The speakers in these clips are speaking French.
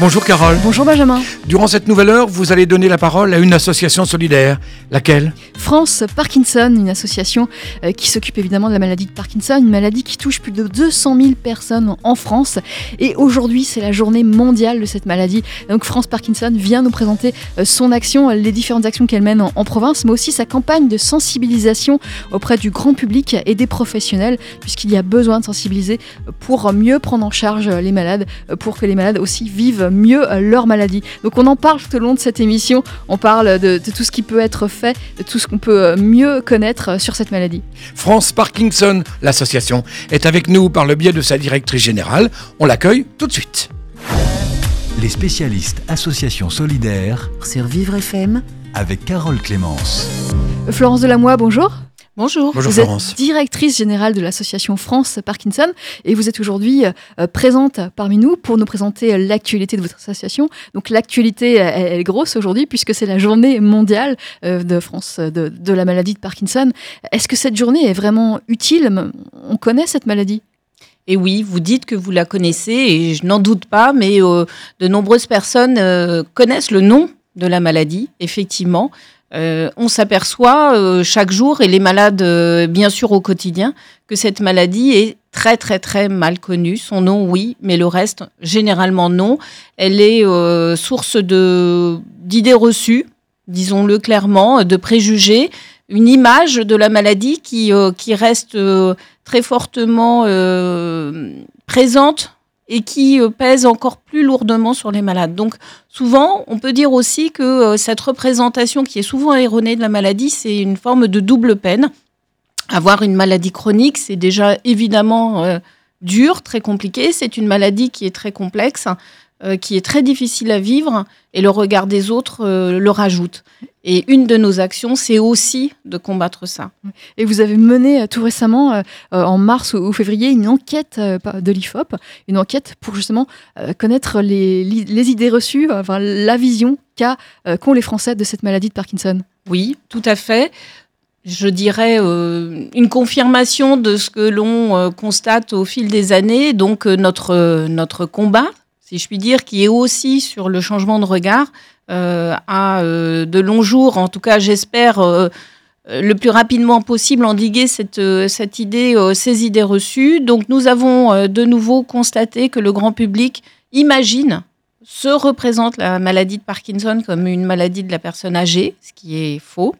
Bonjour Carole. Bonjour Benjamin. Durant cette nouvelle heure, vous allez donner la parole à une association solidaire. Laquelle? France Parkinson, une association euh, qui s'occupe évidemment de la maladie de Parkinson, une maladie qui touche plus de 200 000 personnes en France. Et aujourd'hui, c'est la journée mondiale de cette maladie. Donc France Parkinson vient nous présenter euh, son action, les différentes actions qu'elle mène en, en province, mais aussi sa campagne de sensibilisation auprès du grand public et des professionnels, puisqu'il y a besoin de sensibiliser pour mieux prendre en charge les malades, pour que les malades aussi vivent mieux euh, leur maladie. Donc on en parle tout au long de cette émission, on parle de, de tout ce qui peut être fait, de tout ce qu'on peut euh, mieux connaître euh, sur cette maladie. France Parkinson, l'association, est avec nous par le biais de sa directrice générale. On l'accueille tout de suite. Les spécialistes Association solidaire sur Vivre FM, avec Carole Clémence. Euh, Florence Delamoie, bonjour. Bonjour. Bonjour vous Florence. êtes directrice générale de l'association France Parkinson et vous êtes aujourd'hui euh, présente parmi nous pour nous présenter euh, l'actualité de votre association. Donc l'actualité, euh, elle, est grosse aujourd'hui puisque c'est la journée mondiale euh, de France euh, de, de la maladie de Parkinson. Est-ce que cette journée est vraiment utile? On connaît cette maladie? Et oui, vous dites que vous la connaissez et je n'en doute pas, mais euh, de nombreuses personnes euh, connaissent le nom de la maladie, effectivement. Euh, on s'aperçoit euh, chaque jour, et les malades, euh, bien sûr, au quotidien, que cette maladie est très, très, très mal connue. Son nom, oui, mais le reste, généralement, non. Elle est source d'idées reçues, disons-le clairement, de préjugés, une image de la maladie qui, reste très fortement présente et qui euh, pèse encore plus lourdement sur les malades. Donc souvent, on peut dire aussi que euh, cette représentation qui est souvent erronée de la maladie, c'est une forme de double peine. Avoir une maladie chronique, c'est déjà évidemment euh, dur, très compliqué. C'est une maladie qui est très complexe, euh, qui est très difficile à vivre, et le regard des autres euh, le rajoute. Et une de nos actions, c'est aussi de combattre ça. Et vous avez mené euh, tout récemment, euh, en mars ou, février, une enquête euh, de l'IFOP, une enquête pour justement euh, connaître les, idées reçues, enfin la vision qu'a, euh, qu'ont les Français de cette maladie de Parkinson. Oui, tout à fait. Je dirais euh, une confirmation de ce que l'on euh, constate au fil des années. Donc euh, notre, euh, notre combat, si je puis dire, qui est aussi sur le changement de regard, euh, a euh, de longs jours, en tout cas j'espère, euh, le plus rapidement possible endiguer cette, cette idée, ces idées reçues. Donc nous avons de nouveau constaté que le grand public imagine se représente la maladie de Parkinson comme une maladie de la personne âgée, ce qui est faux.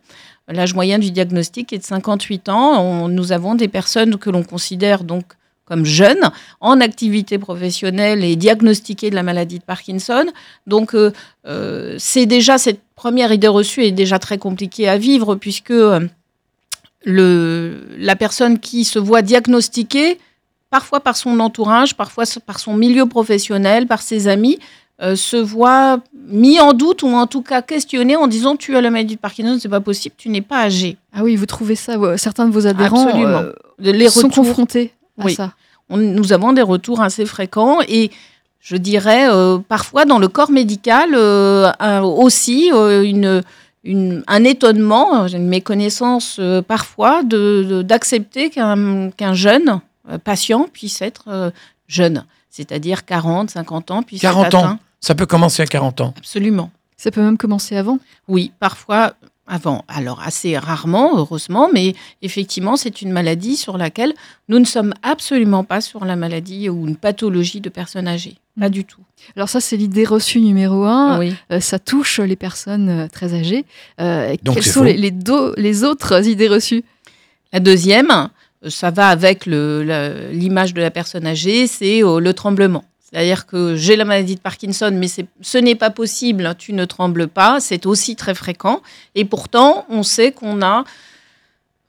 L'âge moyen du diagnostic est de 58 ans. Nous avons des personnes que l'on considère donc comme jeunes, en activité professionnelle et diagnostiquées de la maladie de Parkinson. Donc, euh, euh, c'est déjà cette première idée reçue est déjà très compliquée à vivre puisque euh, le, la personne qui se voit diagnostiquée, parfois par son entourage, parfois par son milieu professionnel, par ses amis, euh, se voit mis en doute ou en tout cas questionné en disant tu as la maladie de Parkinson, c'est pas possible, tu n'es pas âgé. Ah oui, vous trouvez ça, certains de vos adhérents euh, Les sont retours, confrontés à Oui. ça. on- nous avons des retours assez fréquents et je dirais euh, parfois dans le corps médical euh, un- aussi euh, une, une- un étonnement, une méconnaissance euh, parfois de- de- d'accepter qu'un qu'un jeune patient puisse être euh, jeune, c'est-à-dire 40, 50 ans, puisse 40 être ans. atteint. Ça peut commencer à 40 ans. Absolument. Ça peut même commencer avant. Oui, parfois avant. Alors assez rarement, heureusement, mais effectivement, c'est une maladie sur laquelle nous ne sommes absolument pas sur la maladie ou une pathologie de personnes âgées. Pas Mm. du tout. Alors ça, c'est l'idée reçue numéro un. Oui. Euh, ça touche les personnes euh, très âgées. Euh, Donc quelles sont les, les do- les autres idées reçues? La deuxième, ça va avec l'image de la personne âgée, c'est euh, le tremblement. C'est-à-dire que j'ai la maladie de Parkinson, mais ce n'est pas possible, tu ne trembles pas, c'est aussi très fréquent. Et pourtant, on sait qu'on a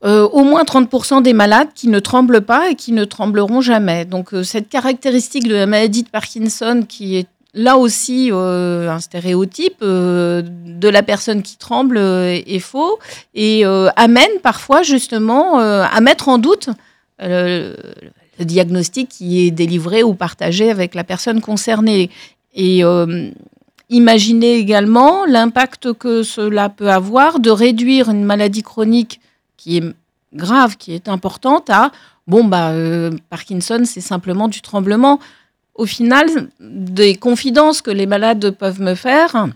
euh, au moins 30% des malades qui ne tremblent pas et qui ne trembleront jamais. Donc euh, cette caractéristique de la maladie de Parkinson qui est là aussi euh, un stéréotype de la personne qui tremble est faux et amène parfois justement à mettre en doute le diagnostic qui est délivré ou partagé avec la personne concernée. Et euh, imaginer également l'impact que cela peut avoir de réduire une maladie chronique qui est grave, qui est importante, à bon, bah, euh, Parkinson, c'est simplement du tremblement. Au final, des confidences que les malades peuvent me faire,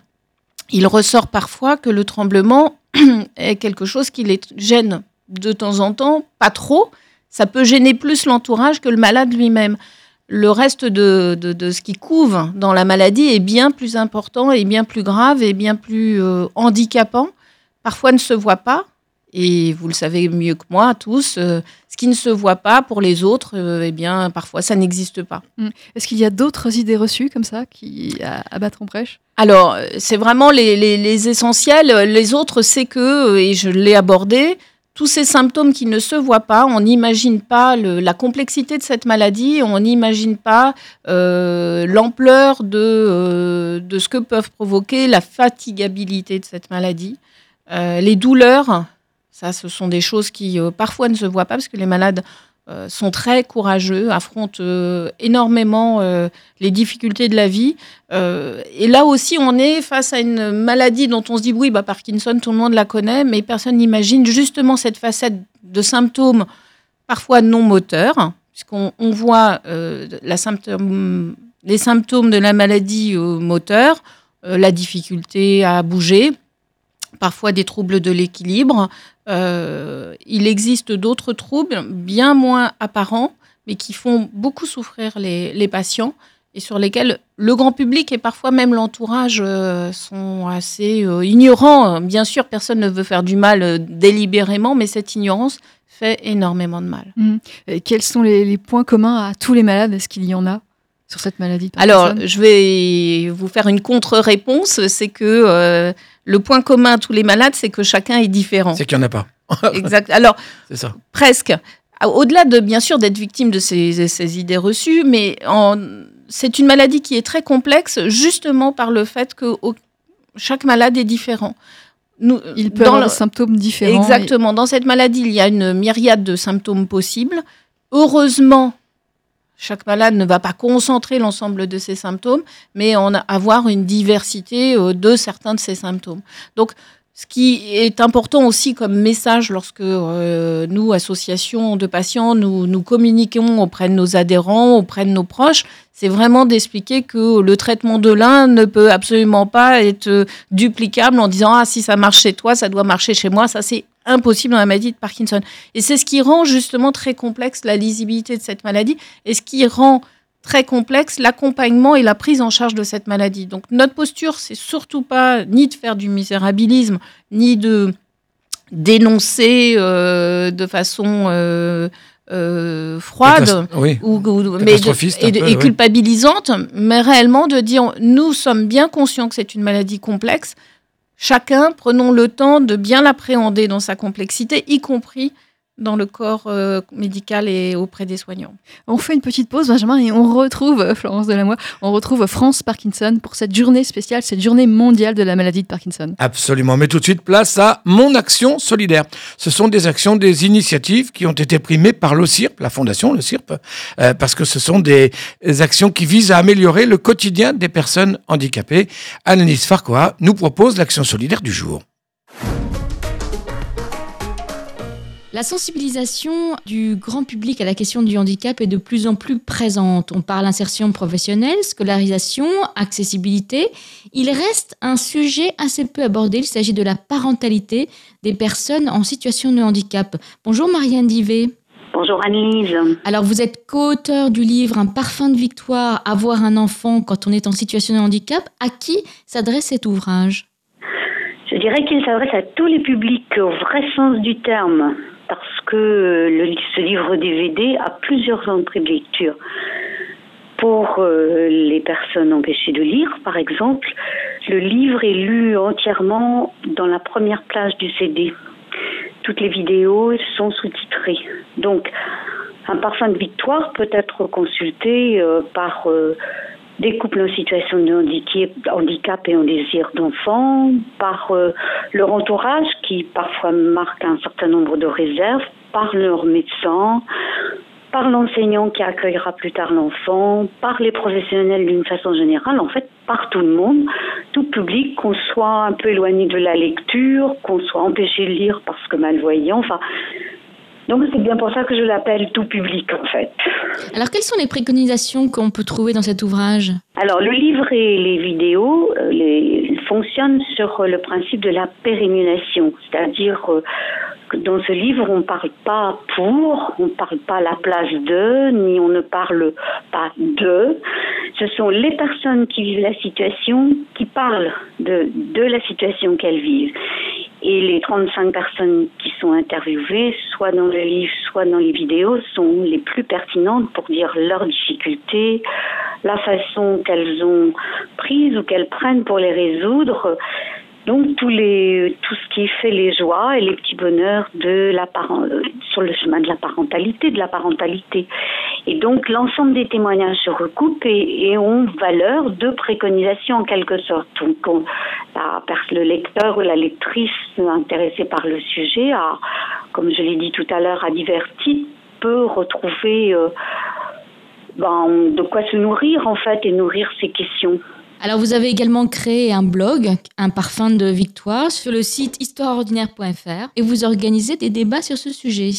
il ressort parfois que le tremblement est quelque chose qui les gêne de temps en temps, pas trop. Ça peut gêner plus l'entourage que le malade lui-même. Le reste de, de, ce qui couvre dans la maladie est bien plus important et bien plus grave et bien plus euh, handicapant. Parfois ne se voit pas, et vous le savez mieux que moi tous, euh, ce qui ne se voit pas pour les autres, euh, eh bien, parfois, ça n'existe pas. Hum. Est-ce qu'il y a d'autres idées reçues comme ça qui à, battre en brèche? Alors, euh, c'est vraiment les, les, essentiels. Les autres, c'est que, et je l'ai abordé, tous ces symptômes qui ne se voient pas, on n'imagine pas la complexité de cette maladie, on n'imagine pas l'ampleur de, de ce que peuvent provoquer la fatigabilité de cette maladie, les douleurs ça, ce sont des choses qui euh, parfois ne se voient pas parce que les malades euh, sont très courageux, affrontent euh, énormément les difficultés de la vie. et là aussi, on est face à une maladie dont on se dit, oui, bah, Parkinson, tout le monde la connaît, mais personne n'imagine justement cette facette de symptômes parfois non moteurs, puisqu'on on voit les symptômes de la maladie moteur, la difficulté à bouger, parfois des troubles de l'équilibre. Euh, il existe d'autres troubles bien moins apparents, mais qui font beaucoup souffrir les, patients et sur lesquels le grand public et parfois même l'entourage euh, sont assez euh, ignorants. Bien sûr, personne ne veut faire du mal délibérément, mais cette ignorance fait énormément de mal. Mmh. quels sont les, points communs à tous les malades? Est-ce qu'il y en a? Sur cette maladie Alors, je vais vous faire une contre-réponse. C'est que le point commun à tous les malades, c'est que chacun est différent. C'est qu'il n'y en a pas. exact. Alors, ça. presque. Au-delà de, bien sûr, d'être victime de ces, idées reçues, mais c'est une maladie qui est très complexe, justement par le fait que chaque malade est différent. Nous, il peut avoir des symptômes différents. Exactement. Dans cette maladie, il y a une myriade de symptômes possibles. Heureusement, chaque malade ne va pas concentrer l'ensemble de ses symptômes, mais en avoir une diversité euh, de certains de ses symptômes. Donc, ce qui est important aussi comme message lorsque euh, nous, associations de patients, nous, nous communiquons auprès de nos adhérents, auprès de nos proches, c'est vraiment d'expliquer que le traitement de l'un ne peut absolument pas être duplicable en disant ah si ça marche chez toi, ça doit marcher chez moi. Ça c'est impossible dans la maladie de Parkinson. Et c'est ce qui rend justement très complexe la lisibilité de cette maladie et ce qui rend très complexe l'accompagnement et la prise en charge de cette maladie. Donc notre posture, c'est surtout pas ni de faire du misérabilisme, ni de dénoncer euh, de façon euh, euh, froide ou, mais et, culpabilisante, mais réellement de dire nous sommes bien conscients que c'est une maladie complexe. Chacun, prenons le temps de bien l'appréhender dans sa complexité, y compris dans le corps euh, médical et auprès des soignants. On fait une petite pause, Benjamin, et on retrouve euh, Florence Delamoy, on retrouve France Parkinson pour cette journée spéciale, cette journée mondiale de la maladie de Parkinson. Absolument, mais tout de suite, place à Mon Action Solidaire. Ce sont des actions, des initiatives qui ont été primées par l'OCIRP, la fondation, le CIRP, euh, parce que ce sont des actions qui visent à améliorer le quotidien des personnes handicapées. Annelise Farquhar nous propose l'action solidaire du jour. La sensibilisation du grand public à la question du handicap est de plus en plus présente. On parle insertion professionnelle, scolarisation, accessibilité. Il reste un sujet assez peu abordé. Il s'agit de la parentalité des personnes en situation de handicap. Bonjour Marianne Divet. Bonjour Annelise. Alors vous êtes co-auteur du livre Un parfum de victoire, avoir un enfant quand on est en situation de handicap. À qui s'adresse cet ouvrage? Je dirais qu'il s'adresse à tous les publics au vrai sens du terme parce que le, ce livre DVD a plusieurs entrées de lecture. Pour euh, les personnes empêchées de lire, par exemple, le livre est lu entièrement dans la première plage du CD. Toutes les vidéos sont sous-titrées. Donc, un parfum de victoire peut être consulté euh, par euh, des couples en situation de handicap et en désir d'enfant, par euh, leur entourage qui parfois marque un certain nombre de réserves, par leur médecin, par l'enseignant qui accueillera plus tard l'enfant, par les professionnels d'une façon générale, en fait, par tout le monde, tout public, qu'on soit un peu éloigné de la lecture, qu'on soit empêché de lire parce que malvoyant, enfin. Donc c'est bien pour ça que je l'appelle tout public en fait. Alors quelles sont les préconisations qu'on peut trouver dans cet ouvrage? Alors le livre et les vidéos euh, les, fonctionnent sur le principe de la pérémunation, c'est-à-dire euh, dans ce livre, on ne parle pas pour, on ne parle pas à la place de, ni on ne parle pas de. Ce sont les personnes qui vivent la situation qui parlent de, de la situation qu'elles vivent. Et les 35 personnes qui sont interviewées, soit dans le livre, soit dans les vidéos, sont les plus pertinentes pour dire leurs difficultés, la façon qu'elles ont prise ou qu'elles prennent pour les résoudre. Donc tous les, tout ce qui fait les joies et les petits bonheurs de la sur le chemin de la parentalité, de la parentalité. Et donc l'ensemble des témoignages se recoupent et, ont valeur de préconisation en quelque sorte. Donc le lecteur ou la lectrice intéressée par le sujet, a, comme je l'ai dit tout à l'heure, à divers titres, peut retrouver euh, ben, de quoi se nourrir en fait et nourrir ses questions. Alors vous avez également créé un blog, un parfum de victoire, sur le site histoireordinaire.fr et vous organisez des débats sur ce sujet.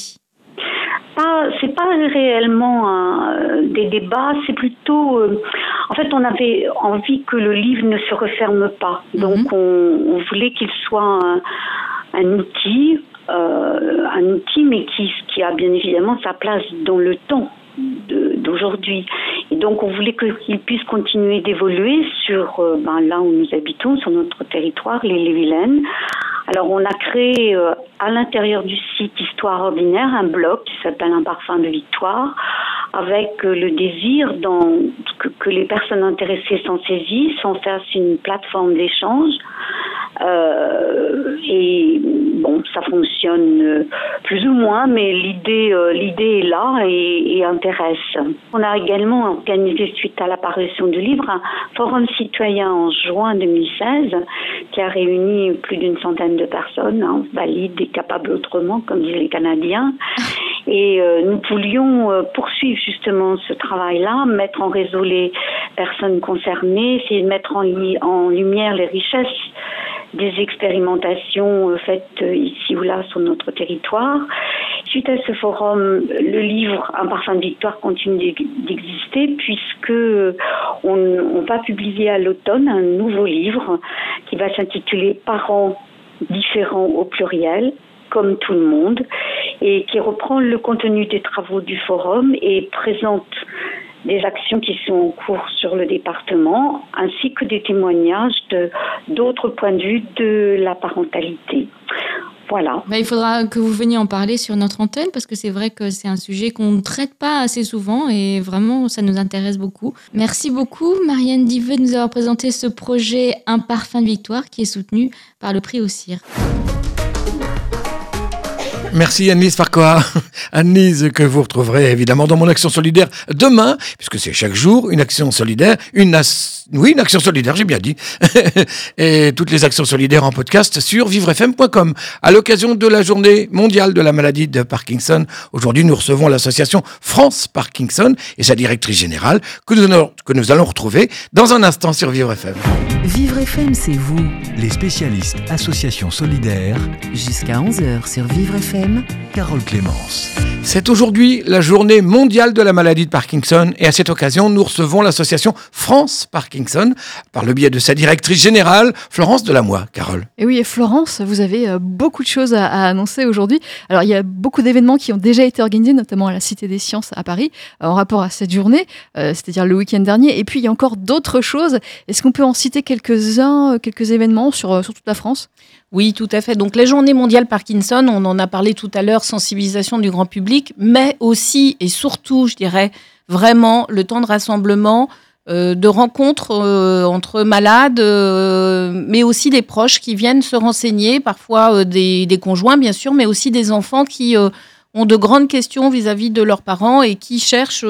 Pas, c'est pas réellement des débats, c'est plutôt. Euh, en fait, on avait envie que le livre ne se referme pas, mhm. donc on, voulait qu'il soit un, outil, euh, un outil, mais qui, qui a bien évidemment sa place dans le temps d'aujourd'hui. Donc, on voulait qu'il puisse continuer d'évoluer sur euh, ben, là où nous habitons, sur notre territoire, l'île et Vilaine. Alors, on a créé euh, à l'intérieur du site Histoire Ordinaire un blog qui s'appelle Un parfum de victoire, avec euh, le désir que, que, les personnes intéressées s'en saisissent, s'en fassent une plateforme d'échange. Et bon, ça fonctionne plus ou moins, mais l'idée, l'idée est là et, intéresse. On a également organisé, suite à l'apparition du livre, un forum citoyen en juin 2016 qui a réuni plus d'une centaine de personnes, hein, valides et capables autrement, comme disent les Canadiens. Et euh, nous voulions euh, poursuivre justement ce travail-là, mettre en réseau les personnes concernées, essayer de mettre en lumière les richesses des expérimentations euh, faites ici ou là sur notre territoire. Suite à ce forum, le livre Un parfum de victoire continue d'exister puisque on, va publier à l'automne un nouveau livre qui va s'intituler Parents différents au pluriel comme tout le monde, et qui reprend le contenu des travaux du forum et présente des actions qui sont en cours sur le département, ainsi que des témoignages d'autres points de vue de la parentalité. Voilà. Bah, il faudra que vous veniez en parler sur notre antenne parce que c'est vrai que c'est un sujet qu'on ne traite pas assez souvent et vraiment ça nous intéresse beaucoup. Merci beaucoup Marianne Diveux de nous avoir présenté ce projet Un parfum de victoire qui est soutenu par le prix au CIR. Merci Annelise Farquhar. Annelise que vous retrouverez évidemment dans mon action solidaire demain, puisque c'est chaque jour une action solidaire, une oui, une action solidaire, j'ai bien dit. et toutes les actions solidaires en podcast sur vivrefm.com. À l'occasion de la journée mondiale de la maladie de Parkinson, aujourd'hui nous recevons l'association France Parkinson et sa directrice générale que nous, allons, que nous allons retrouver dans un instant sur Vivre FM. Vivre FM, c'est vous. Les spécialistes associations solidaires. Jusqu'à 11h sur Vivre FM. Carole Clémence. C'est aujourd'hui la journée mondiale de la maladie de Parkinson et à cette occasion nous recevons l'association France Parkinson par le biais de sa directrice générale, Florence Delamoy. Carole. Et oui, et Florence, vous avez euh, beaucoup de choses à, annoncer aujourd'hui. Alors, il y a beaucoup d'événements qui ont déjà été organisés, notamment à la Cité des Sciences à Paris, euh, en rapport à cette journée, euh, c'est-à-dire le week-end dernier. Et puis, il y a encore d'autres choses. Est-ce qu'on peut en citer quelques-uns, quelques événements sur, sur toute la France? Oui, tout à fait. Donc les journées mondiales Parkinson, on en a parlé tout à l'heure, sensibilisation du grand public, mais aussi et surtout, je dirais, vraiment le temps de rassemblement, euh, de rencontres euh, entre malades, euh, mais aussi des proches qui viennent se renseigner, parfois des, conjoints bien sûr, mais aussi des enfants qui ont de grandes questions vis-à-vis de leurs parents et qui cherchent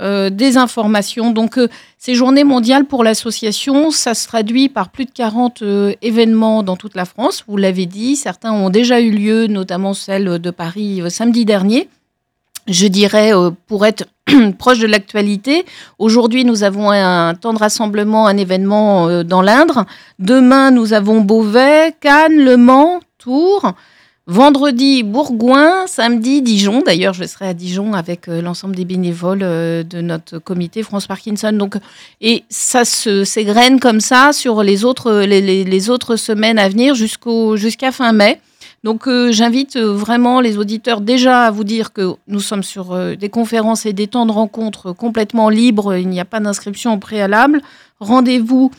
des informations. Donc ces journées mondiales pour l'association, ça se traduit par plus de 40 événements dans toute la France, vous l'avez dit, certains ont déjà eu lieu, notamment celle de Paris samedi dernier. je dirais, euh, pour être proche de l'actualité. Aujourd'hui, nous avons un, temps de rassemblement, un événement euh, dans l'Indre. Demain, nous avons Beauvais, Cannes, Le Mans, Tours. Vendredi, Bourgoin, samedi, Dijon. D'ailleurs, je serai à Dijon avec euh, l'ensemble des bénévoles euh, de notre comité France Parkinson. Donc, et ça se s'égrène comme ça sur les autres, les, les- autres semaines à venir jusqu'à fin mai. Donc, euh, j'invite euh, vraiment les auditeurs déjà à vous dire que nous sommes sur euh, des conférences et des temps de rencontres complètement libres. Il n'y a pas d'inscription au préalable. Rendez-vous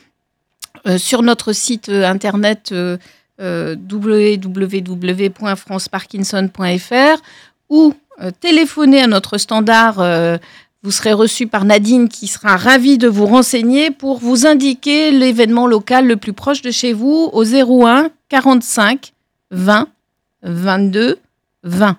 euh, sur notre site euh, internet euh, euh, www.franceparkinson.fr ou euh, téléphonez à notre standard. euh, vous serez reçu par Nadine qui sera ravie de vous renseigner pour vous indiquer l'événement local le plus proche de chez vous au 01 45 20 22 20.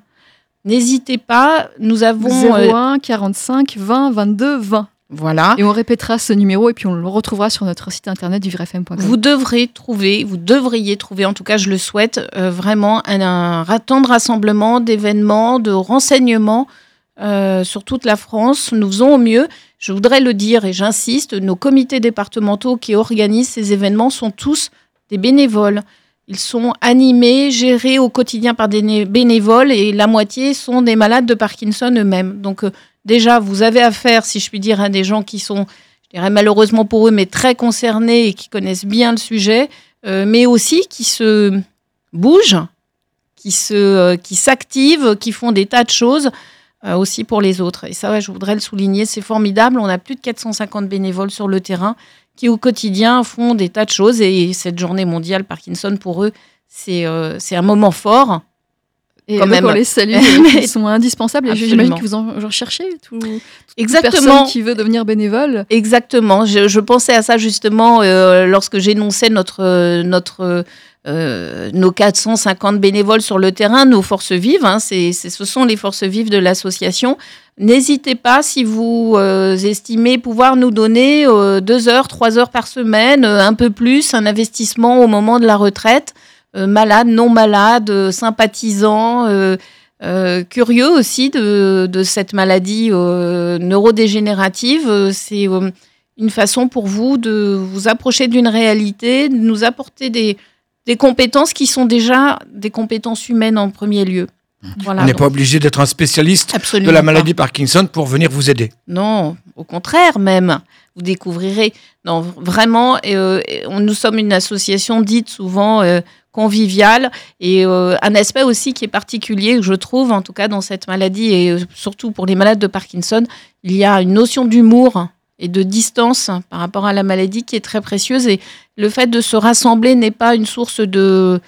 N'hésitez pas, nous avons... euh, 01 45 20 22 20. Voilà. Et on répétera ce numéro et puis on le retrouvera sur notre site internet vivrefm.com. Vous devrez trouver, vous devriez trouver, en tout cas je le souhaite, euh, vraiment un, un temps de rassemblement, d'événements, de renseignements euh, sur toute la France. Nous faisons au mieux. Je voudrais le dire et j'insiste, nos comités départementaux qui organisent ces événements sont tous des bénévoles. Ils sont animés, gérés au quotidien par des né- bénévoles et la moitié sont des malades de Parkinson eux-mêmes. Donc euh, déjà, vous avez affaire, si je puis dire, à des gens qui sont je dirais malheureusement pour eux, mais très concernés et qui connaissent bien le sujet, euh, mais aussi qui se bougent, qui se, euh, qui s'activent, qui font des tas de choses euh, aussi pour les autres. Et ça, je voudrais le souligner, c'est formidable. On a plus de 450 bénévoles sur le terrain qui au quotidien font des tas de choses. Et cette journée mondiale Parkinson pour eux, c'est un moment fort. Et quand donc, même. on les salue, ils sont indispensables. Et j'imagine que vous en recherchez tout, toute Exactement. personne qui veut devenir bénévole. Exactement. Je, je pensais à ça justement euh, lorsque j'énonçais notre, euh, notre, euh, nos 450 bénévoles sur le terrain, nos forces vives. hein, c'est, ce sont les forces vives de l'association. N'hésitez pas si vous euh, estimez pouvoir nous donner euh, deux heures, trois heures par semaine, euh, un peu plus, un investissement au moment de la retraite. Euh, malades, non malades, euh, sympathisants. euh, curieux aussi de, de cette maladie neurodégénérative. C'est une façon pour vous de vous approcher d'une réalité, de nous apporter des, des compétences qui sont déjà des compétences humaines en premier lieu. Voilà. On n'est pas obligé d'être un spécialiste de la pas. maladie Parkinson pour venir vous aider. Non, au contraire même. Vous découvrirez. Non, vraiment, euh, nous sommes une association dite souvent euh, conviviale et euh, un aspect aussi qui est particulier, je trouve, en tout cas dans cette maladie et euh, surtout pour les malades de Parkinson, il y a une notion d'humour et de distance par rapport à la maladie qui est très précieuse et le fait de se rassembler n'est pas une source de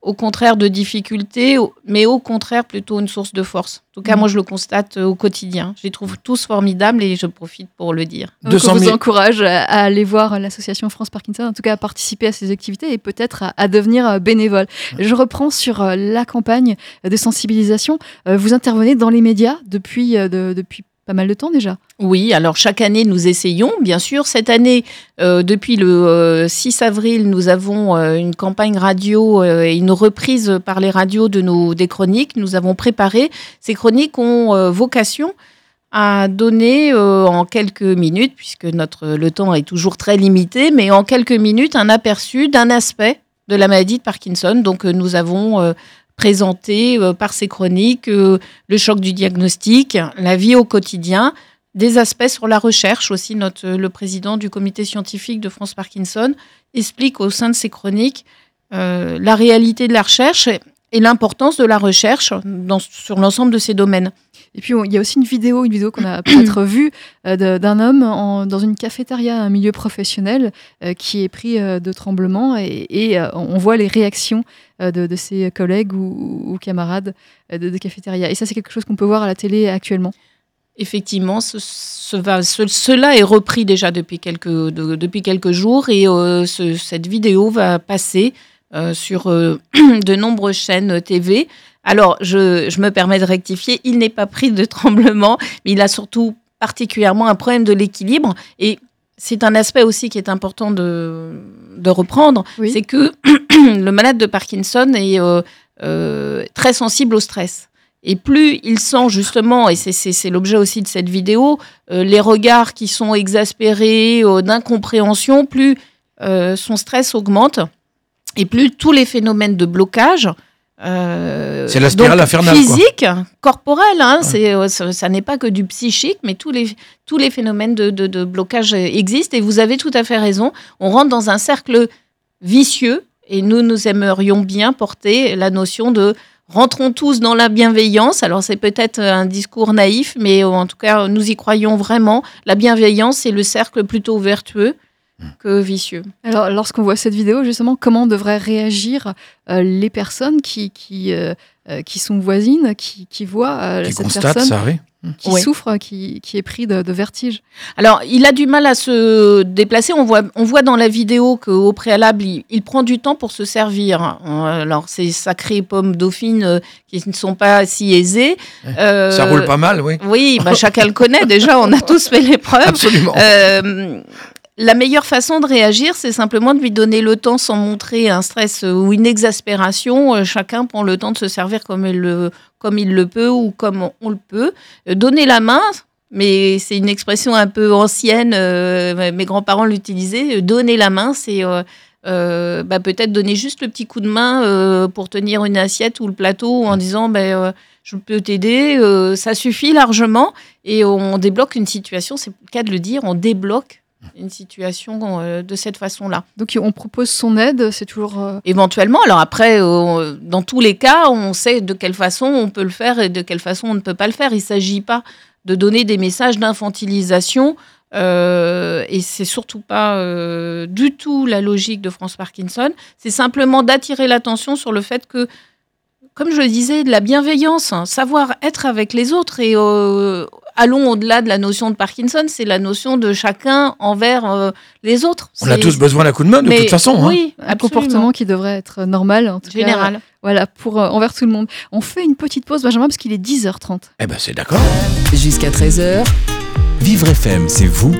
au contraire de difficulté, au- mais au contraire plutôt une source de force. En tout cas, Mhm. moi, je le constate euh, au quotidien. Je les trouve tous formidables et je profite pour le dire. Donc, 200 on vous 000. encourage à, aller voir l'association France Parkinson, en tout cas à participer à ces activités et peut-être à, devenir euh, bénévole. Je reprends sur euh, la campagne de sensibilisation. Vous intervenez dans les médias depuis, de- depuis pas mal de temps déjà. Oui, alors chaque année, nous essayons, bien sûr. Cette année, euh, depuis le euh, 6 avril, nous avons euh, une campagne radio euh, et une reprise par les radios de nos des chroniques. Nous avons préparé. Ces chroniques ont euh, vocation à donner euh, en quelques minutes, puisque notre le temps est toujours très limité, mais en quelques minutes un aperçu d'un aspect de la maladie de Parkinson. Donc euh, nous avons euh, présenté euh, par ces chroniques euh, le choc du diagnostic, la vie au quotidien, des aspects sur la recherche aussi. Notre, le président du comité scientifique de France Parkinson explique au sein de ses chroniques euh, la réalité de la recherche et, et l'importance de la recherche dans, sur l'ensemble de ces domaines. Et puis il y a aussi une vidéo, une vidéo qu'on a peut-être vue euh, d'un homme en- dans une cafétéria, un milieu professionnel, euh, qui est pris euh, de tremblements et, et, on voit les réactions de, de ses collègues ou, ou camarades de, de cafétéria. Et ça c'est quelque chose qu'on peut voir à la télé actuellement. Effectivement, ce, ce va- ce- cela est repris déjà depuis quelques, de- depuis quelques jours et ce- cette vidéo va passer euh, sur euh, de nombreuses chaînes TV. Alors, je, je me permets de rectifier, il n'est pas pris de tremblement, mais il a surtout particulièrement un problème de l'équilibre et c'est un aspect aussi qui est important de, de reprendre, Oui. c'est que le malade de Parkinson est euh, euh, très sensible au stress. Et plus il sent justement, et c'est- l'objet aussi de cette vidéo, euh, les regards qui sont exaspérés, d'incompréhension, plus son stress augmente et plus tous les phénomènes de blocage. Euh, C'est la spirale donc infernale, quoi. Physique, corporel, hein, c'est, euh, ça, ça n'est pas que du psychique, mais tous les, tous les phénomènes de, de- de blocage euh, existent. Et vous avez tout à fait raison. On rentre dans un cercle vicieux et nous, nous aimerions bien porter la notion de rentrons tous dans la bienveillance. Alors c'est peut-être un discours naïf, mais en tout cas, nous y croyons vraiment. La bienveillance, c'est le cercle plutôt vertueux que vicieux. Alors, lorsqu'on voit cette vidéo, justement, comment devraient réagir euh, les personnes qui, qui, euh, euh, qui sont voisines, qui, qui voient euh, Qui cette constate personne ça, oui. qui Oui. souffre, qui, qui est pris de, de vertige Alors, il a du mal à se déplacer. On voit, on voit dans la vidéo qu'au préalable, il, il prend du temps pour se servir. Alors, ces sacrées pommes dauphines euh, qui ne sont pas si aisées. Euh, Ça roule pas mal, oui. Oui, bah, chacun le connaît déjà, on a tous fait l'épreuve. Absolument. La meilleure façon de réagir, c'est simplement de lui donner le temps sans montrer un stress ou une exaspération. Euh, Chacun prend le temps de se servir comme il le, comme il le peut ou comme on le peut. Euh, Donner la main, mais c'est une expression un peu ancienne, euh, mes grands-parents l'utilisaient. Donner la main, c'est euh, euh, bah, peut-être donner juste le petit coup de main pour tenir une assiette ou le plateau en disant ben, je peux t'aider, ça suffit largement et on débloque une situation, c'est le cas de le dire, on débloque une situation euh, de cette façon-là. Donc, on propose son aide, c'est toujours. euh, Éventuellement, alors après, euh, dans tous les cas, on sait de quelle façon on peut le faire et de quelle façon on ne peut pas le faire. Il ne s'agit pas de donner des messages d'infantilisation. et c'est surtout pas du tout la logique de France Parkinson. C'est simplement d'attirer l'attention sur le fait que, comme je le disais, de la bienveillance, hein, savoir être avec les autres et allons au-delà de la notion de Parkinson, c'est la notion de chacun envers euh, les autres. On a tous besoin d'un coup de main, de mais toute façon. hein. Oui, un comportement qui devrait être normal, en tout cas, général. voilà, pour, euh, envers tout le monde. On fait une petite pause, Benjamin, parce qu'il est 10h30. Eh ben, c'est d'accord. Jusqu'à 13h, Vivre FM, c'est vous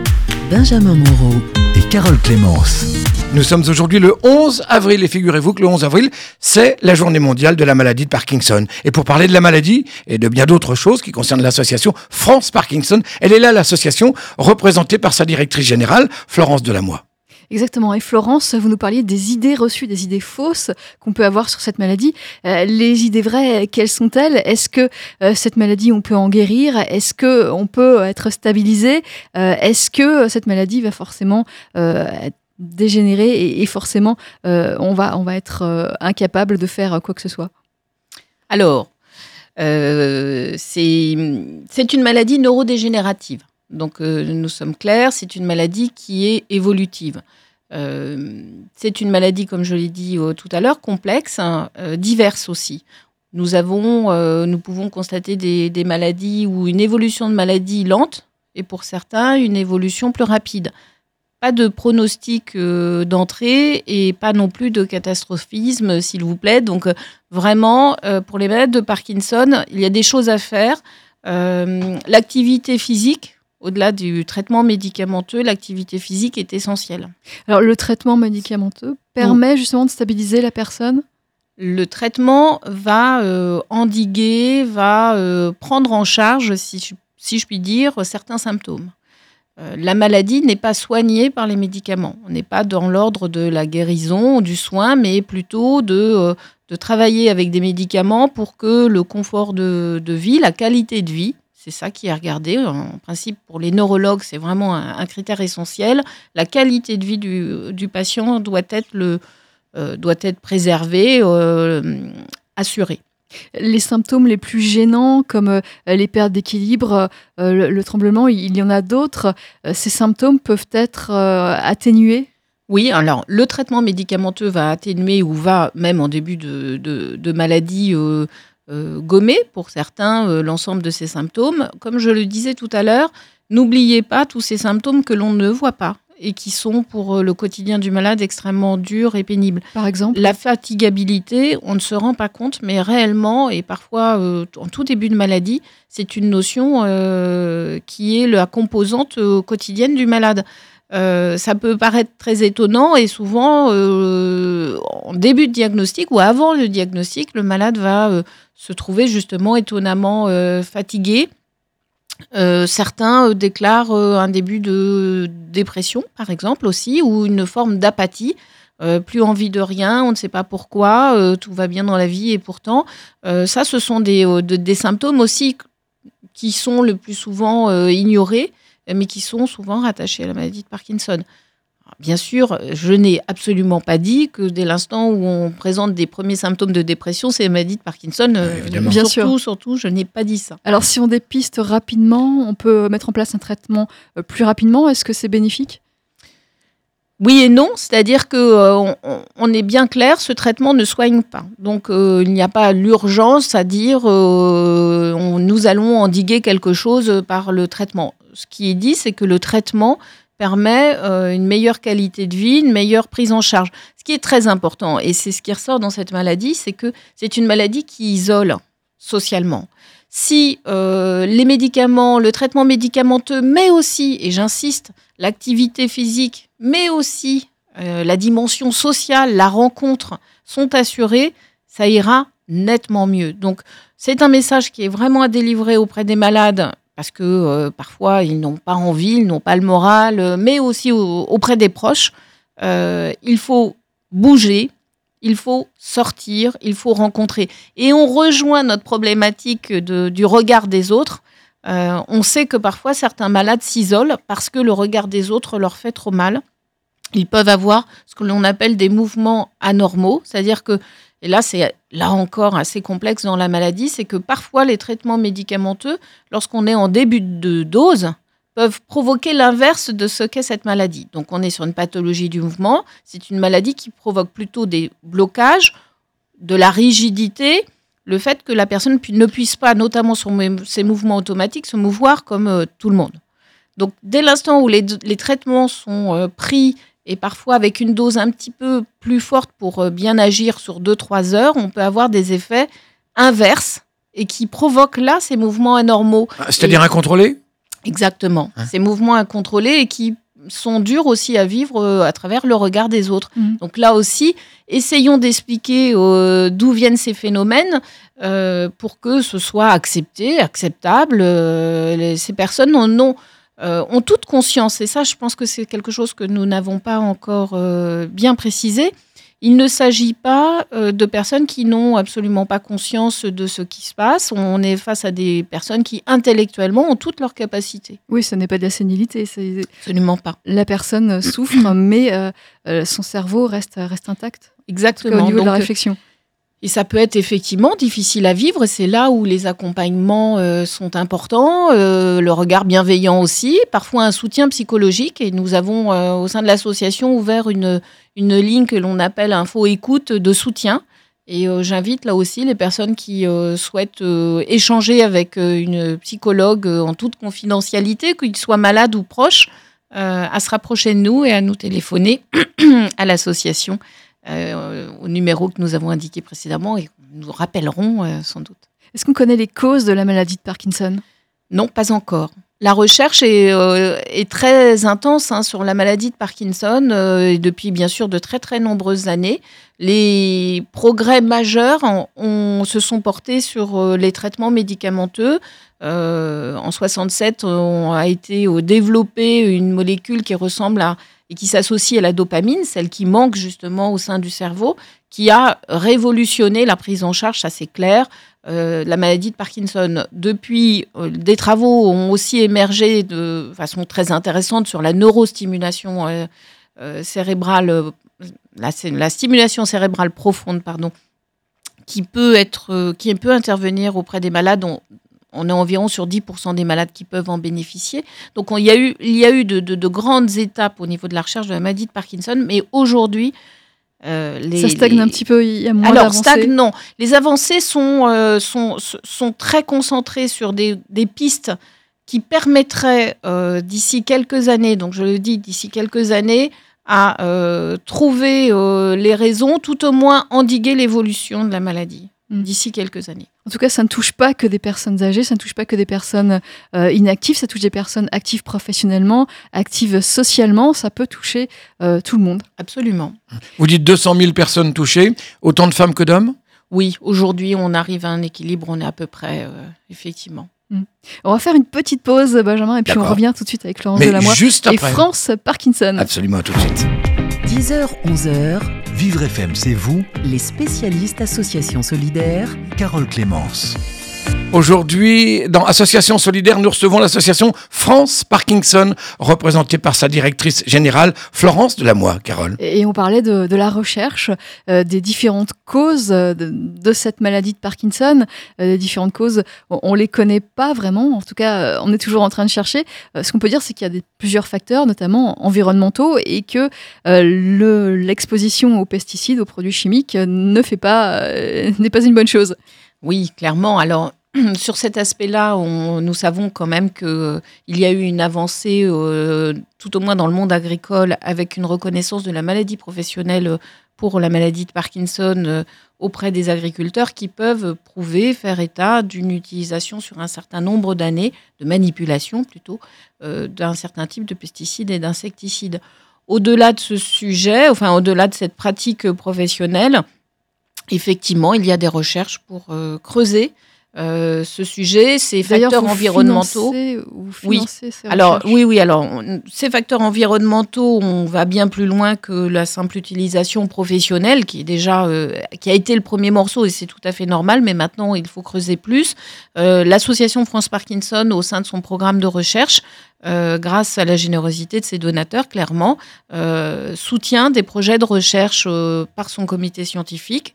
Benjamin Moreau. et Carole Clémence. Nous sommes aujourd'hui le 11 avril et figurez-vous que le 11 avril, c'est la journée mondiale de la maladie de Parkinson. Et pour parler de la maladie et de bien d'autres choses qui concernent l'association France Parkinson, elle est là l'association représentée par sa directrice générale, Florence Delamoy. Exactement. Et Florence, vous nous parliez des idées reçues, des idées fausses qu'on peut avoir sur cette maladie. Euh, les idées vraies, quelles sont-elles? Est-ce que euh, cette maladie, on peut en guérir? Est-ce que on peut être stabilisé? Euh, Est-ce que cette maladie va forcément dégénérer et, et forcément on va on va être incapable de faire quoi que ce soit? Alors, c'est c'est une maladie neurodégénérative. Donc, euh, nous sommes clairs, c'est une maladie qui est évolutive. Euh, c'est une maladie, comme je l'ai dit euh, tout à l'heure, complexe, hein, diverse aussi. Nous, avons, nous pouvons constater des, maladies ou une évolution de maladie lente et pour certains, une évolution plus rapide. Pas de pronostic d'entrée et pas non plus de catastrophisme, s'il vous plaît. Donc, vraiment, pour les malades de Parkinson, il y a des choses à faire. L'activité physique, au-delà du traitement médicamenteux, l'activité physique est essentielle. Alors le traitement médicamenteux permet justement de stabiliser la personne? Le traitement va euh, endiguer, va euh, prendre en charge, si je, si je puis dire, certains symptômes. Euh, la maladie n'est pas soignée par les médicaments. On n'est pas dans l'ordre de la guérison, du soin, mais plutôt de, de travailler avec des médicaments pour que le confort de, de vie, la qualité de vie, c'est ça qui est regardé. En principe, pour les neurologues, c'est vraiment un, un critère essentiel. La qualité de vie du, du patient doit être, le, euh, doit être préservée, euh, assurée. les symptômes les plus gênants comme euh, les pertes d'équilibre, le, le tremblement, il y en a d'autres. Ces symptômes peuvent être atténués? Oui, alors le traitement médicamenteux va atténuer ou va même en début de, de- de maladie euh, gommer pour certains euh, l'ensemble de ces symptômes. Comme je le disais tout à l'heure, n'oubliez pas tous ces symptômes que l'on ne voit pas et qui sont pour euh, le quotidien du malade extrêmement durs et pénibles. par exemple. La fatigabilité, on ne se rend pas compte, mais réellement, et parfois euh, en tout début de maladie, c'est une notion euh, qui est la composante euh, quotidienne du malade. Euh, ça peut paraître très étonnant et souvent, euh, en début de diagnostic ou avant le diagnostic, le malade va euh, se trouver justement étonnamment fatigué. Certains déclarent un début de dépression, par exemple, aussi, ou une forme d'apathie. Plus envie de rien, on ne sait pas pourquoi, tout va bien dans la vie et pourtant, ça, ce sont des, de- des symptômes aussi qui sont le plus souvent ignorés, mais qui sont souvent rattachés à la maladie de Parkinson. Alors, Bien sûr, je n'ai absolument pas dit que dès l'instant où on présente des premiers symptômes de dépression, c'est la maladie de Parkinson. Euh, Évidemment. Bien surtout, surtout, je n'ai pas dit ça. Alors, si on dépiste rapidement, on peut mettre en place un traitement euh, plus rapidement. Est-ce que c'est bénéfique? Oui et non, c'est-à-dire que euh, on, est bien clair, ce traitement ne soigne pas. Donc euh, il n'y a pas l'urgence à dire euh, nous allons endiguer quelque chose par le traitement. Ce qui est dit, c'est que le traitement permet une meilleure qualité de vie, une meilleure prise en charge. Ce qui est très important, et c'est ce qui ressort dans cette maladie, c'est que c'est une maladie qui isole socialement. Si les médicaments, le traitement médicamenteux, mais aussi, et j'insiste, l'activité physique, mais aussi euh, la dimension sociale, la rencontre sont assurées, ça ira nettement mieux. Donc c'est un message qui est vraiment à délivrer auprès des malades parce que euh, parfois ils n'ont pas envie, ils n'ont pas le moral, euh, mais aussi au- auprès des proches. Il faut bouger, il faut sortir, il faut rencontrer. Et on rejoint notre problématique du regard des autres. Euh, on sait que parfois certains malades s'isolent parce que le regard des autres leur fait trop mal. Ils peuvent avoir ce que l'on appelle des mouvements anormaux, c'est-à-dire que, et là c'est là encore assez complexe dans la maladie, c'est que parfois les traitements médicamenteux, lorsqu'on est en début de dose, peuvent provoquer l'inverse de ce qu'est cette maladie. Donc on est sur une pathologie du mouvement, c'est une maladie qui provoque plutôt des blocages, de la rigidité, le fait que la personne ne puisse pas, notamment sur ses mouvements automatiques, se mouvoir comme euh, tout le monde. Donc dès l'instant où les, les traitements sont euh, pris et parfois avec une dose un petit peu plus forte pour euh, bien agir sur 2-3 heures, on peut avoir des effets inverses et qui provoquent là ces mouvements anormaux. Ah, C'est-à-dire incontrôlé Exactement. Hein? Ces mouvements incontrôlés et qui sont durs aussi à vivre euh, à travers le regard des autres. Mhm. Donc là aussi, essayons d'expliquer euh, d'où viennent ces phénomènes euh, pour que ce soit accepté, acceptable. Euh, les- ces personnes en ont, ont toute conscience. Et ça, je pense que c'est quelque chose que nous n'avons pas encore bien précisé. Il ne s'agit pas euh, de personnes qui n'ont absolument pas conscience de ce qui se passe. On est face à des personnes qui intellectuellement ont toutes leurs capacités. Oui, ce n'est pas de la sénilité. Absolument pas. La personne souffre, mais euh, euh, son cerveau reste, reste intact. Cas, Exactement. au niveau de la réflexion. Et ça peut être effectivement difficile à vivre. C'est là où les accompagnements euh, sont importants, euh, le regard bienveillant aussi, parfois un soutien psychologique. Et nous avons euh, au sein de l'association ouvert une, une ligne que l'on appelle info écoute de soutien. Et j'invite là aussi les personnes qui souhaitent échanger avec une psychologue en toute confidentialité, qu'ils soient malades ou proches, à se rapprocher de nous et à nous téléphoner à l'association euh, au numéro que nous avons indiqué précédemment et que nous rappellerons euh, sans doute. Est-ce qu'on connaît les causes de la maladie de Parkinson? Non, pas encore. La recherche est, euh, est très intense hein, sur la maladie de Parkinson et depuis bien sûr de très très nombreuses années. Les progrès majeurs en- se sont portés sur les traitements médicamenteux. Euh, en 67, on a été développé une molécule qui ressemble à et qui s'associe à la dopamine, celle qui manque justement au sein du cerveau, qui a révolutionné la prise en charge, ça c'est clair, euh, la maladie de Parkinson. Depuis, euh, des travaux ont aussi émergé de façon très intéressante sur la neurostimulation euh, cérébrale, la, la stimulation cérébrale profonde, pardon, qui peut intervenir auprès des malades. On est environ sur 10% des malades qui peuvent en bénéficier. Donc, on- il y a eu, il y a eu de, de- de grandes étapes au niveau de la recherche de la maladie de Parkinson, mais aujourd'hui, euh, les, Ça stagne les- un petit peu, il y a moins alors, stagne, non. Les avancées sont, euh, sont, sont très concentrées sur des, des pistes qui permettraient, euh, d'ici quelques années, donc je le dis, d'ici quelques années, à trouver les raisons, tout au moins endiguer l'évolution de la maladie. Mm. d'ici quelques années. En tout cas, ça ne touche pas que des personnes âgées, ça ne touche pas que des personnes euh, inactives, ça touche des personnes actives professionnellement, actives socialement, ça peut toucher euh, tout le monde. Absolument. Vous dites 200 000 personnes touchées, autant de femmes que d'hommes? Oui, aujourd'hui, on arrive à un équilibre, on est à peu près, euh, effectivement. On va faire une petite pause, Benjamin, et puis on revient tout de suite avec Laurence juste et. France Parkinson. Absolument, tout de suite. 10h, 11h, Vivre FM, c'est vous les spécialistes Association Solidaire. Carole Clémence. Aujourd'hui, dans Association Solidaire, nous recevons l'association France Parkinson, représentée par sa directrice générale, Florence Delamoie, Carole. Et on parlait de, de la recherche, euh, des différentes causes euh, de, de cette maladie de Parkinson. Euh, les différentes causes, on ne les connaît pas vraiment. En tout cas, euh, on est toujours en train de chercher. Euh, ce qu'on peut dire, c'est qu'il y a des, plusieurs facteurs, notamment environnementaux, et que euh, le- l'exposition aux pesticides, aux produits chimiques, euh, ne fait pas, euh, n'est pas une bonne chose. Oui, clairement. Alors, sur cet aspect-là, nous savons quand même qu'il y a eu une avancée, euh, tout au moins dans le monde agricole, avec une reconnaissance de la maladie professionnelle euh, pour la maladie de Parkinson euh, auprès des agriculteurs qui peuvent prouver, faire état d'une utilisation sur un certain nombre d'années, de manipulation plutôt, euh, d'un certain type de pesticides et d'insecticides. Au-delà de ce sujet, enfin au-delà de cette pratique professionnelle, effectivement, il y a des recherches pour euh, creuser euh, ce sujet, ces facteurs vous environnementaux. financez- vous Oui. financez ces Alors oui, oui. Alors on- ces facteurs environnementaux, on va bien plus loin que la simple utilisation professionnelle, qui est déjà, euh, qui a été le premier morceau et c'est tout à fait normal. Mais maintenant, il faut creuser plus. Euh, L'association France Parkinson, au sein de son programme de recherche, euh, grâce à la générosité de ses donateurs, clairement, euh, soutient des projets de recherche euh, par son comité scientifique.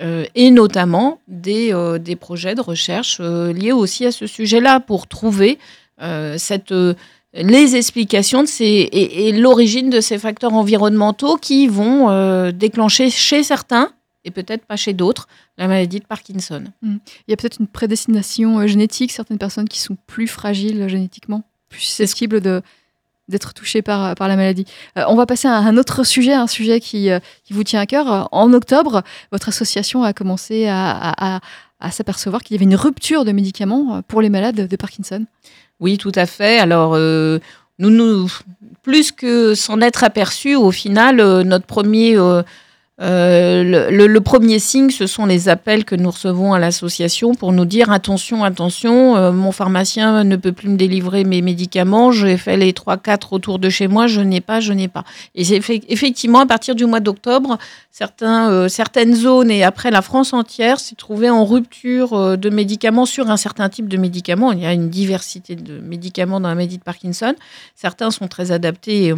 Euh, et notamment des, euh, des projets de recherche euh, liés aussi à ce sujet-là pour trouver cette, les explications de ces, et, et l'origine de ces facteurs environnementaux qui vont déclencher chez certains, et peut-être pas chez d'autres, la maladie de Parkinson. Il y a peut-être une prédestination génétique, certaines personnes qui sont plus fragiles génétiquement, plus susceptibles de d'être touchées par, par la maladie. Euh, on va passer à un autre sujet, un sujet qui, euh, qui vous tient à cœur. Euh, En octobre, votre association a commencé à, à- s'apercevoir qu'il y avait une rupture de médicaments euh, pour les malades de Parkinson. Oui, tout à fait. Alors, euh, nous, nous, plus que s'en être aperçu, au final, euh, notre premier, euh, le, premier signe, ce sont les appels que nous recevons à l'association pour nous dire attention, attention, euh, mon pharmacien ne peut plus me délivrer mes médicaments, j'ai fait les 3-4 autour de chez moi, je n'ai pas, je n'ai pas. Et effe- effectivement, à partir du mois d'octobre, euh, certaines zones et après la France entière s'est trouvée en rupture de médicaments sur un certain type de médicaments. Il y a une diversité de médicaments dans la maladie de Parkinson. Certains sont très adaptés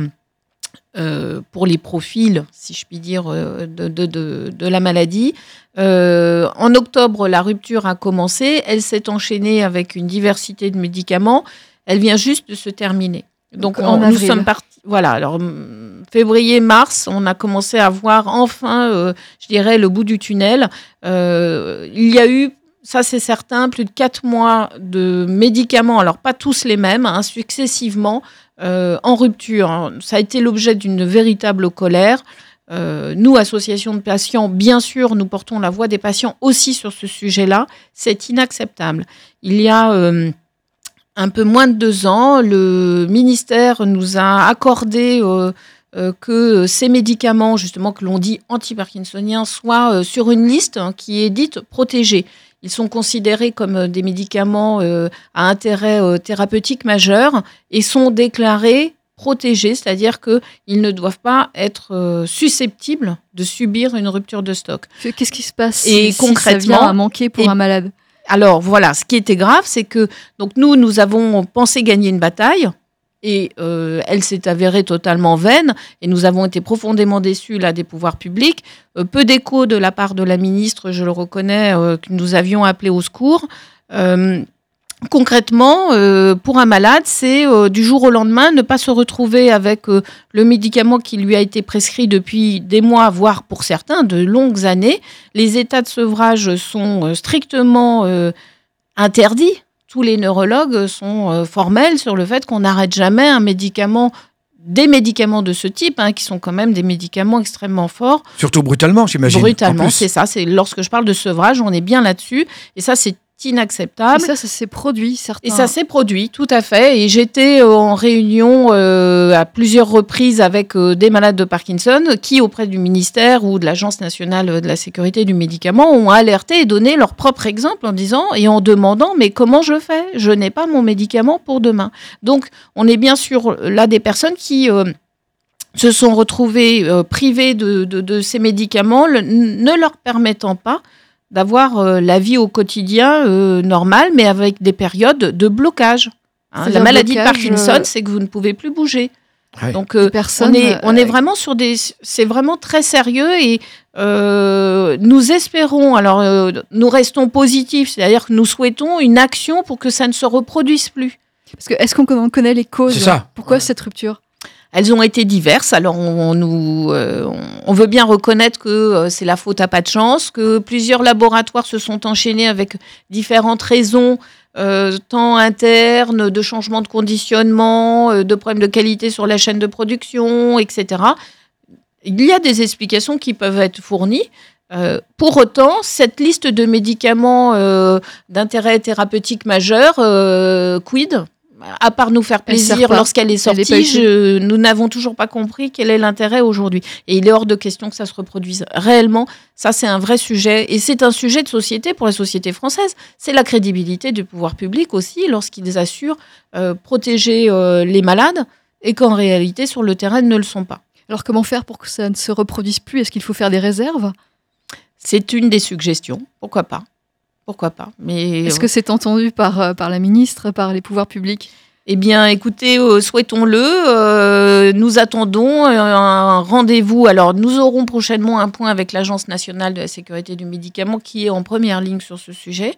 euh, pour les profils, si je puis dire, euh, de, de- de- de la maladie. Euh, en octobre, la rupture a commencé. Elle s'est enchaînée avec une diversité de médicaments. Elle vient juste de se terminer. Donc, Donc, en on- nous sommes partis. Voilà, alors hum, février, mars, on a commencé à voir enfin, euh, je dirais, le bout du tunnel. Il y a eu, ça c'est certain, plus de quatre mois de médicaments, alors pas tous les mêmes, hein, successivement, euh, en rupture. hein. Ça a été l'objet d'une véritable colère. Euh, nous, association de patients, bien sûr, nous portons la voix des patients aussi sur ce sujet-là. C'est inacceptable. Il y a euh, un peu moins de deux ans, le ministère nous a accordé que ces médicaments, justement, que l'on dit anti-parkinsoniens, soient sur une liste hein, qui est dite protégée. Ils sont considérés comme euh, des médicaments euh, à intérêt euh, thérapeutique majeur et sont déclarés protégés, c'est-à-dire qu'ils ne doivent pas être euh, susceptibles de subir une rupture de stock. Qu'est-ce qui se passe Et si, si ça concrètement- vient à manquer pour et- un malade? Alors voilà, ce qui était grave, c'est que donc nous, nous avons pensé gagner une bataille et euh, elle s'est avérée totalement vaine et nous avons été profondément déçus là des pouvoirs publics. Euh, peu d'écho de la part de la ministre, je le reconnais, euh, que nous avions appelé au secours. Concrètement, pour un malade, c'est du jour au lendemain ne pas se retrouver avec le médicament qui lui a été prescrit depuis des mois, voire pour certains de longues années. Les états de sevrage sont strictement interdits. Tous les neurologues sont euh, formels sur le fait qu'on n'arrête jamais un médicament des médicaments de ce type, hein, qui sont quand même des médicaments extrêmement forts. Surtout brutalement, j'imagine. Brutalement, c'est ça. C'est lorsque je parle de sevrage, on est bien là-dessus. Et ça, c'est inacceptable. Et ça, ça s'est produit, certains. Et ça s'est produit, tout à fait. Et j'étais euh, en réunion euh, à plusieurs reprises avec euh, des malades de Parkinson qui, auprès du ministère ou de l'Agence nationale de la sécurité du médicament, ont alerté et donné leur propre exemple en disant et en demandant mais comment je fais? Je n'ai pas mon médicament pour demain. Donc, on est bien sûr là des personnes qui se sont retrouvées privées de, de, ces médicaments, ne leur permettant pas d'avoir euh, la vie au quotidien euh, normale, mais avec des périodes de blocage. Hein. La maladie de Parkinson, euh, c'est que vous ne pouvez plus bouger. Donc Personne, on est, on est vraiment sur des, c'est vraiment très sérieux et nous espérons, alors nous restons positifs, c'est-à-dire que nous souhaitons une action pour que ça ne se reproduise plus. Parce que est-ce qu'on connaît les causes Pourquoi cette rupture? Elles ont été diverses. Alors, on, euh, veut bien reconnaître que euh, c'est la faute à pas de chance, que plusieurs laboratoires se sont enchaînés avec différentes raisons, euh, tant internes, de changement de conditionnement, de problèmes de qualité sur la chaîne de production, etc. Il y a des explications qui peuvent être fournies. pour autant, cette liste de médicaments d'intérêt thérapeutique majeur, quid? À part nous faire plaisir lorsqu'elle est sortie, nous n'avons toujours pas compris quel est l'intérêt aujourd'hui. Et il est hors de question que ça se reproduise réellement. Ça, c'est un vrai sujet. Et c'est un sujet de société pour la société française. C'est la crédibilité du pouvoir public aussi lorsqu'ils assurent euh, protéger euh, les malades et qu'en réalité, sur le terrain, ils ne le sont pas. Alors, comment faire pour que ça ne se reproduise plus? Est-ce qu'il faut faire des réserves? C'est une des suggestions. Pourquoi pas? Pourquoi pas. Mais est-ce que c'est entendu par, euh, par la ministre, par les pouvoirs publics? Eh bien, écoutez, euh, souhaitons-le. Euh, nous attendons un rendez-vous. Alors, nous aurons prochainement un point avec l'Agence nationale de la sécurité du médicament qui est en première ligne sur ce sujet.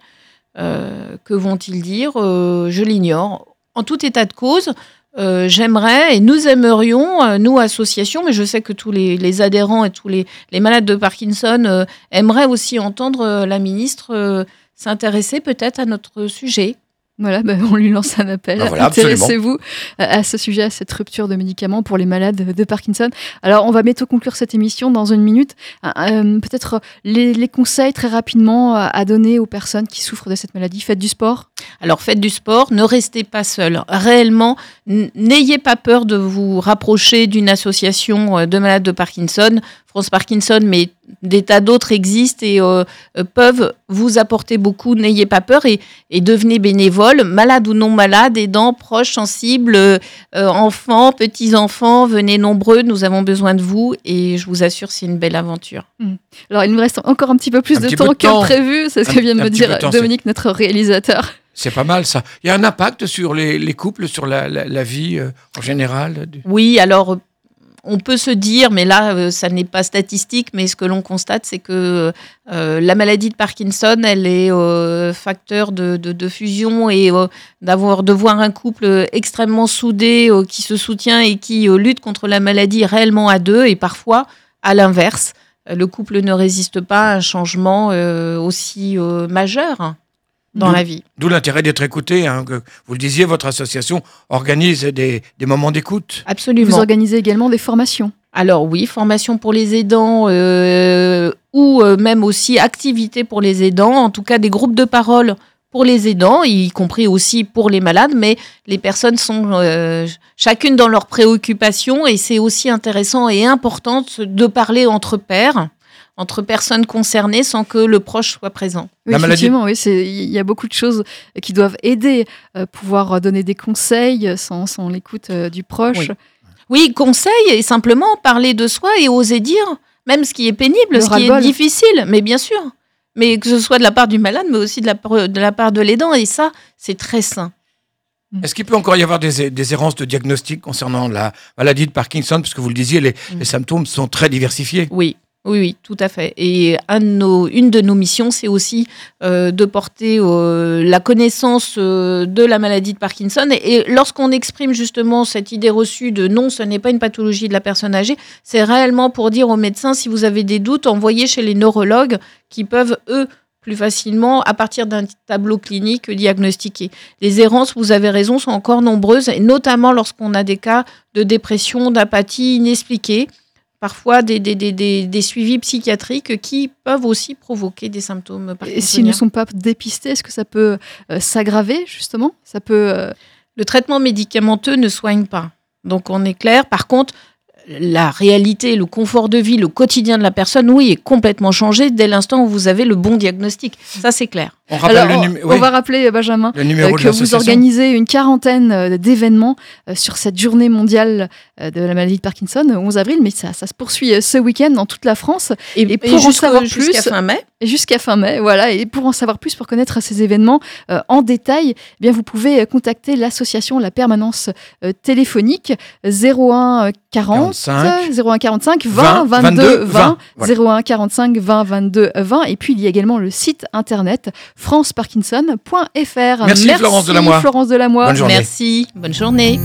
que vont-ils dire? Je l'ignore. En tout état de cause, j'aimerais et nous aimerions, nous associations, mais je sais que tous les, adhérents et tous les, les, malades de Parkinson aimeraient aussi entendre la ministre s'intéresser peut-être à notre sujet. Voilà, ben, on lui lance un appel. Ben Intéressez-vous à ce sujet, à cette rupture de médicaments pour les malades de Parkinson. Alors, on va bientôt conclure cette émission dans une minute. Euh, euh, peut-être les, conseils très rapidement à donner aux personnes qui souffrent de cette maladie. Faites du sport. Alors, faites du sport, ne restez pas seul. Réellement, n'ayez pas peur de vous rapprocher d'une association euh, de malades de Parkinson. France Parkinson, mais des tas d'autres existent et euh, euh, peuvent vous apporter beaucoup. N'ayez pas peur et, devenez bénévole, malade ou non malade, aidant, proches, sensibles, euh, enfants, petits-enfants, venez nombreux, nous avons besoin de vous et je vous assure, c'est une belle aventure. Hmm. Alors, il nous reste encore un petit peu plus de, temps que prévu, c'est ce que vient de me dire Dominique, notre réalisateur. C'est pas mal ça. Il y a un impact sur les, couples, sur la, vie en général Oui, alors on peut se dire, mais là, euh, ça n'est pas statistique, mais ce que l'on constate, c'est que euh, la maladie de Parkinson, elle est euh, facteur de, fusion et de voir un couple extrêmement soudé qui se soutient et qui lutte contre la maladie réellement à deux et parfois à l'inverse. Le couple ne résiste pas à un changement aussi majeur dans la vie. D'où l'intérêt d'être écouté. Hein, que vous le disiez, votre association organise des, moments d'écoute. Absolument. Vous organisez également des formations. Alors oui, formation pour les aidants euh, ou euh, même aussi activités pour les aidants, en tout cas des groupes de parole pour les aidants, y compris aussi pour les malades, mais les personnes sont euh, chacune dans leurs préoccupations et c'est aussi intéressant et important de parler entre pairs entre personnes concernées sans que le proche soit présent. Oui, effectivement, oui, il y a beaucoup de choses qui doivent aider, euh, pouvoir donner des conseils sans, sans l'écoute euh, du proche. Oui. conseils et simplement parler de soi et oser dire, même ce qui est pénible, ce qui est difficile, mais bien sûr. Mais que ce soit de la part du malade, mais aussi de la, de la part de l'aidant, et ça, c'est très sain. Mm. Est-ce qu'il peut encore y avoir des, des, errances de diagnostic concernant la maladie de Parkinson? Parce que vous le disiez, les, mm. les symptômes sont très diversifiés. Oui, oui, oui, tout à fait. Et une de nos missions, c'est aussi euh, de porter euh, la connaissance euh, de la maladie de Parkinson. Et, lorsqu'on exprime justement cette idée reçue de non, ce n'est pas une pathologie de la personne âgée, c'est réellement pour dire aux médecins, si vous avez des doutes, envoyez chez les neurologues qui peuvent, eux, plus facilement à partir d'un tableau clinique diagnostiqué. Les errances, vous avez raison, sont encore nombreuses, notamment lorsqu'on a des cas de dépression, d'apathie inexpliquée, parfois des, des, des, des, des suivis psychiatriques qui peuvent aussi provoquer des symptômes Et s'ils ne sont pas dépistés, est-ce que ça peut euh, s'aggraver justement? Ça peut. euh, Le traitement médicamenteux ne soigne pas. Donc on est clair. Par contre, la réalité, le confort de vie, le quotidien de la personne, oui, est complètement changé dès l'instant où vous avez le bon diagnostic. Ça, c'est clair. On rappelle Alors, le, on, numé- on oui, va rappeler, Benjamin, le numéro euh, que vous organisez une quarantaine euh, d'événements euh, sur cette journée mondiale euh, de la maladie de Parkinson, le 11 avril, mais ça, ça se poursuit euh, ce week-end dans toute la France Et pour en jusqu'au- savoir jusqu'à plus- fin mai, et jusqu'à fin mai. Voilà. Et pour en savoir plus, pour connaître ces événements euh, en détail, eh bien vous pouvez euh, contacter l'association La Permanence euh, téléphonique 01 40 45, 01 45 20, 20 22 20 voilà. 01 45 20 22 20 et puis il y a également le site internet franceparkinson.fr. Merci, Merci, Florence Delamois. Florence Bonne Merci, bonne journée.